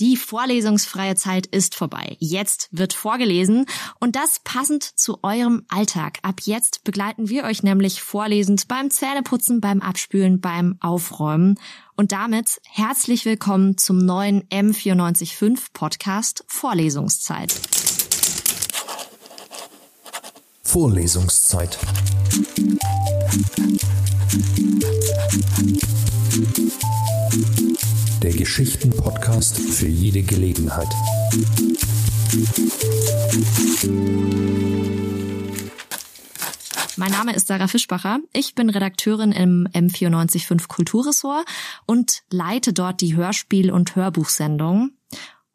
Die vorlesungsfreie Zeit ist vorbei. Jetzt wird vorgelesen und das passend zu eurem Alltag. Ab jetzt begleiten wir euch nämlich vorlesend beim Zähneputzen, beim Abspülen, beim Aufräumen. Und damit herzlich willkommen zum neuen M945 Podcast Vorlesungszeit. Vorlesungszeit. Der Geschichten-Podcast für jede Gelegenheit. Mein Name ist Sarah Fischbacher. Ich bin Redakteurin im M945 Kulturressort und leite dort die Hörspiel- und Hörbuchsendung.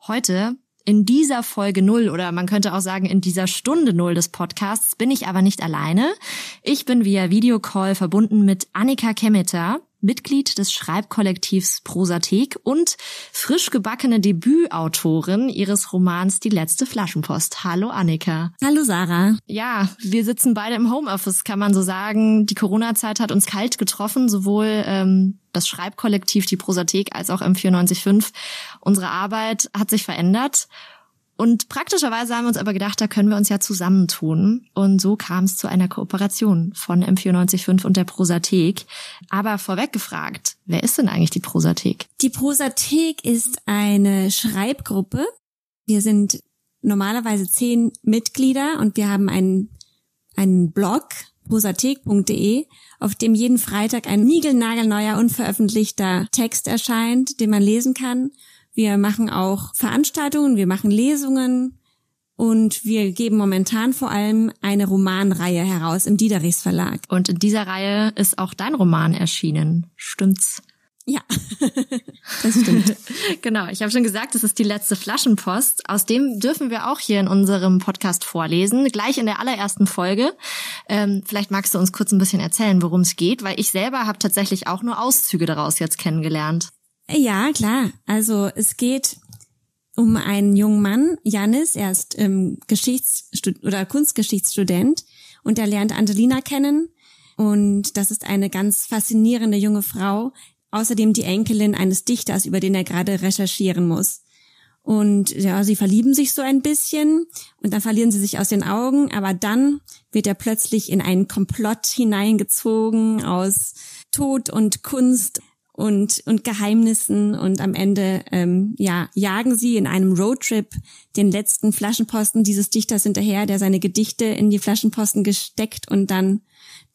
Heute in dieser Folge null oder man könnte auch sagen in dieser Stunde null des Podcasts bin ich aber nicht alleine. Ich bin via Videocall verbunden mit Annika Kemeter. Mitglied des Schreibkollektivs Prosathek und frisch gebackene Debütautorin ihres Romans Die letzte Flaschenpost. Hallo Annika. Hallo Sarah. Ja, wir sitzen beide im Homeoffice, kann man so sagen. Die Corona-Zeit hat uns kalt getroffen, sowohl ähm, das Schreibkollektiv, die Prosathek, als auch M945. Unsere Arbeit hat sich verändert und praktischerweise haben wir uns aber gedacht, da können wir uns ja zusammentun. Und so kam es zu einer Kooperation von M945 und der Prosathek. Aber vorweg gefragt, wer ist denn eigentlich die Prosathek? Die Prosathek ist eine Schreibgruppe. Wir sind normalerweise zehn Mitglieder und wir haben einen, einen Blog, prosathek.de, auf dem jeden Freitag ein niegelnagelneuer, unveröffentlichter Text erscheint, den man lesen kann. Wir machen auch Veranstaltungen, wir machen Lesungen und wir geben momentan vor allem eine Romanreihe heraus im Diederichs Verlag. Und in dieser Reihe ist auch dein Roman erschienen. Stimmt's? Ja, das stimmt. genau, ich habe schon gesagt, es ist die letzte Flaschenpost. Aus dem dürfen wir auch hier in unserem Podcast vorlesen, gleich in der allerersten Folge. Ähm, vielleicht magst du uns kurz ein bisschen erzählen, worum es geht, weil ich selber habe tatsächlich auch nur Auszüge daraus jetzt kennengelernt. Ja, klar. Also es geht um einen jungen Mann, Janis, er ist ähm, Geschichts- oder Kunstgeschichtsstudent und er lernt Angelina kennen. Und das ist eine ganz faszinierende junge Frau, außerdem die Enkelin eines Dichters, über den er gerade recherchieren muss. Und ja, sie verlieben sich so ein bisschen und dann verlieren sie sich aus den Augen, aber dann wird er plötzlich in einen Komplott hineingezogen aus Tod und Kunst und, und Geheimnissen und am Ende ähm, ja jagen sie in einem Roadtrip den letzten Flaschenposten dieses Dichters hinterher, der seine Gedichte in die Flaschenposten gesteckt und dann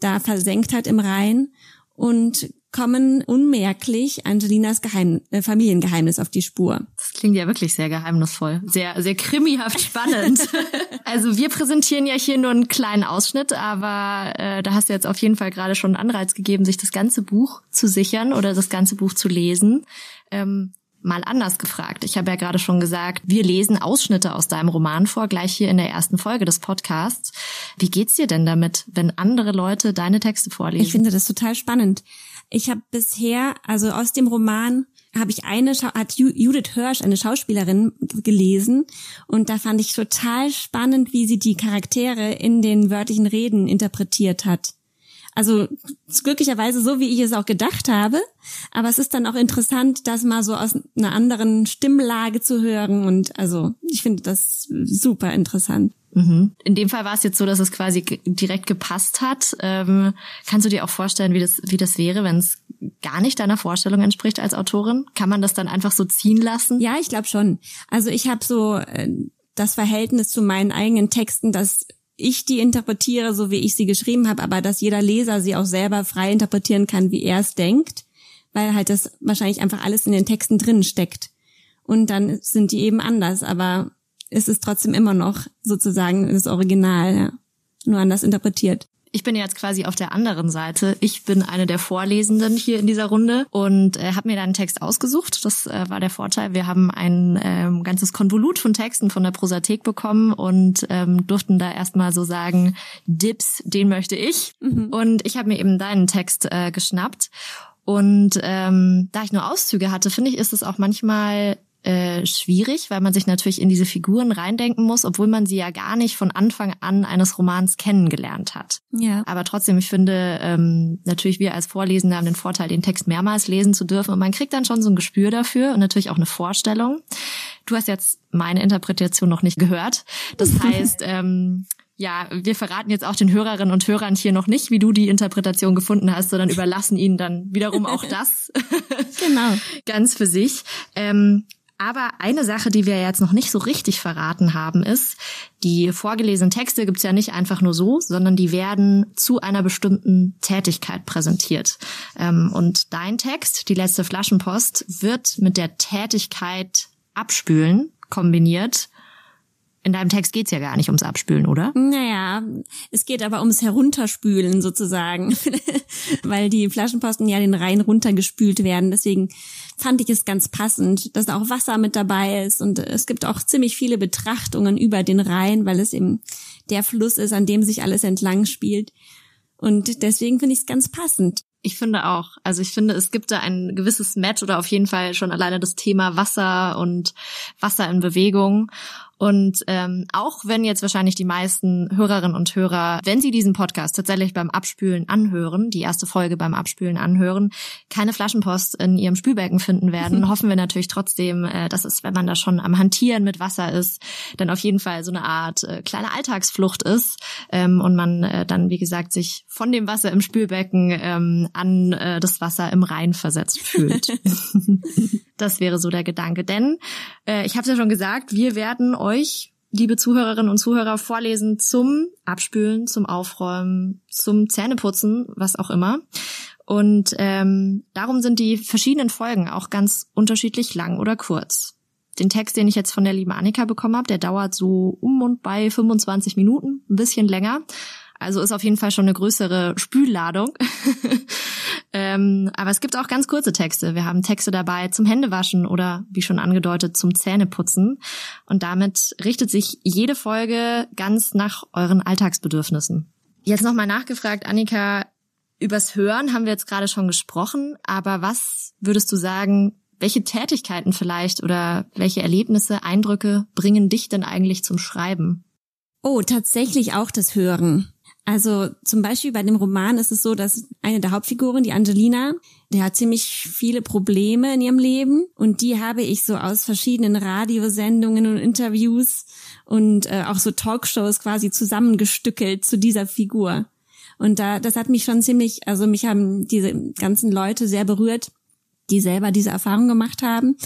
da versenkt hat im Rhein. Und kommen unmerklich Angelinas Geheim äh, Familiengeheimnis auf die Spur. Das klingt ja wirklich sehr geheimnisvoll, sehr sehr krimihaft spannend. also wir präsentieren ja hier nur einen kleinen Ausschnitt, aber äh, da hast du jetzt auf jeden Fall gerade schon einen Anreiz gegeben, sich das ganze Buch zu sichern oder das ganze Buch zu lesen. Ähm, mal anders gefragt. Ich habe ja gerade schon gesagt, wir lesen Ausschnitte aus deinem Roman vor, gleich hier in der ersten Folge des Podcasts. Wie geht's dir denn damit, wenn andere Leute deine Texte vorlesen? Ich finde das total spannend. Ich habe bisher, also aus dem Roman habe ich eine, hat Judith Hirsch, eine Schauspielerin, gelesen und da fand ich total spannend, wie sie die Charaktere in den wörtlichen Reden interpretiert hat. Also glücklicherweise so, wie ich es auch gedacht habe. Aber es ist dann auch interessant, das mal so aus einer anderen Stimmlage zu hören. Und also ich finde das super interessant. Mhm. In dem Fall war es jetzt so, dass es quasi direkt gepasst hat. Ähm, kannst du dir auch vorstellen, wie das, wie das wäre, wenn es gar nicht deiner Vorstellung entspricht als Autorin? Kann man das dann einfach so ziehen lassen? Ja, ich glaube schon. Also ich habe so äh, das Verhältnis zu meinen eigenen Texten, dass ich die interpretiere, so wie ich sie geschrieben habe, aber dass jeder Leser sie auch selber frei interpretieren kann, wie er es denkt, weil halt das wahrscheinlich einfach alles in den Texten drin steckt. Und dann sind die eben anders, aber es ist trotzdem immer noch sozusagen das Original, ja. nur anders interpretiert ich bin jetzt quasi auf der anderen Seite. Ich bin eine der Vorlesenden hier in dieser Runde und äh, habe mir da einen Text ausgesucht. Das äh, war der Vorteil. Wir haben ein ähm, ganzes Konvolut von Texten von der Prosathek bekommen und ähm, durften da erstmal so sagen, Dips, den möchte ich. Mhm. Und ich habe mir eben deinen Text äh, geschnappt. Und ähm, da ich nur Auszüge hatte, finde ich, ist es auch manchmal äh, schwierig, weil man sich natürlich in diese Figuren reindenken muss, obwohl man sie ja gar nicht von Anfang an eines Romans kennengelernt hat. Ja. Aber trotzdem, ich finde, ähm, natürlich wir als Vorlesende haben den Vorteil, den Text mehrmals lesen zu dürfen und man kriegt dann schon so ein Gespür dafür und natürlich auch eine Vorstellung. Du hast jetzt meine Interpretation noch nicht gehört. Das heißt, ähm, ja, wir verraten jetzt auch den Hörerinnen und Hörern hier noch nicht, wie du die Interpretation gefunden hast, sondern überlassen ihnen dann wiederum auch das genau. ganz für sich. Ähm, aber eine Sache, die wir jetzt noch nicht so richtig verraten haben, ist, die vorgelesenen Texte gibt's ja nicht einfach nur so, sondern die werden zu einer bestimmten Tätigkeit präsentiert. Ähm, und dein Text, die letzte Flaschenpost, wird mit der Tätigkeit abspülen kombiniert in deinem Text geht's ja gar nicht ums Abspülen, oder? Naja, es geht aber ums Herunterspülen sozusagen, weil die Flaschenposten ja den Rhein runtergespült werden. Deswegen fand ich es ganz passend, dass auch Wasser mit dabei ist und es gibt auch ziemlich viele Betrachtungen über den Rhein, weil es eben der Fluss ist, an dem sich alles entlang spielt. Und deswegen finde ich es ganz passend. Ich finde auch. Also ich finde, es gibt da ein gewisses Match oder auf jeden Fall schon alleine das Thema Wasser und Wasser in Bewegung. Und ähm, auch wenn jetzt wahrscheinlich die meisten Hörerinnen und Hörer, wenn sie diesen Podcast tatsächlich beim Abspülen anhören, die erste Folge beim Abspülen anhören, keine Flaschenpost in ihrem Spülbecken finden werden, hoffen wir natürlich trotzdem, äh, dass es, wenn man da schon am Hantieren mit Wasser ist, dann auf jeden Fall so eine Art äh, kleine Alltagsflucht ist ähm, und man äh, dann, wie gesagt, sich von dem Wasser im Spülbecken ähm, an äh, das Wasser im Rhein versetzt fühlt. das wäre so der Gedanke. Denn äh, ich habe es ja schon gesagt, wir werden euch, liebe Zuhörerinnen und Zuhörer, vorlesen zum Abspülen, zum Aufräumen, zum Zähneputzen, was auch immer. Und ähm, darum sind die verschiedenen Folgen auch ganz unterschiedlich lang oder kurz. Den Text, den ich jetzt von der lieben Annika bekommen habe, der dauert so um und bei 25 Minuten, ein bisschen länger. Also ist auf jeden Fall schon eine größere Spülladung. ähm, aber es gibt auch ganz kurze Texte. Wir haben Texte dabei zum Händewaschen oder wie schon angedeutet zum Zähneputzen. Und damit richtet sich jede Folge ganz nach euren Alltagsbedürfnissen. Jetzt nochmal nachgefragt, Annika, übers Hören haben wir jetzt gerade schon gesprochen, aber was würdest du sagen, welche Tätigkeiten vielleicht oder welche Erlebnisse, Eindrücke bringen dich denn eigentlich zum Schreiben? Oh, tatsächlich auch das Hören. Also zum Beispiel bei dem Roman ist es so, dass eine der Hauptfiguren, die Angelina, der hat ziemlich viele Probleme in ihrem Leben und die habe ich so aus verschiedenen Radiosendungen und Interviews und äh, auch so Talkshows quasi zusammengestückelt zu dieser Figur. Und da, das hat mich schon ziemlich, also mich haben diese ganzen Leute sehr berührt, die selber diese Erfahrung gemacht haben.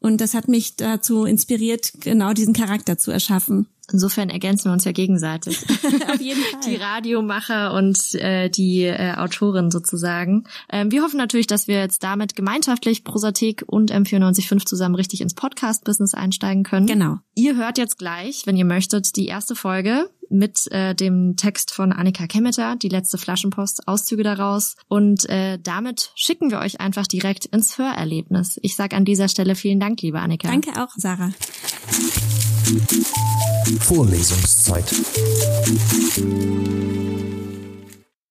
Und das hat mich dazu inspiriert, genau diesen Charakter zu erschaffen. Insofern ergänzen wir uns ja gegenseitig. Auf jeden Fall. Die Radiomacher und äh, die äh, Autorin sozusagen. Ähm, wir hoffen natürlich, dass wir jetzt damit gemeinschaftlich Prosathek und M945 zusammen richtig ins Podcast-Business einsteigen können. Genau. Ihr hört jetzt gleich, wenn ihr möchtet, die erste Folge mit äh, dem Text von Annika Kemmeter, die letzte Flaschenpost, Auszüge daraus. Und äh, damit schicken wir euch einfach direkt ins Hörerlebnis. Ich sage an dieser Stelle vielen Dank, liebe Annika. Danke auch, Sarah. Vorlesungszeit.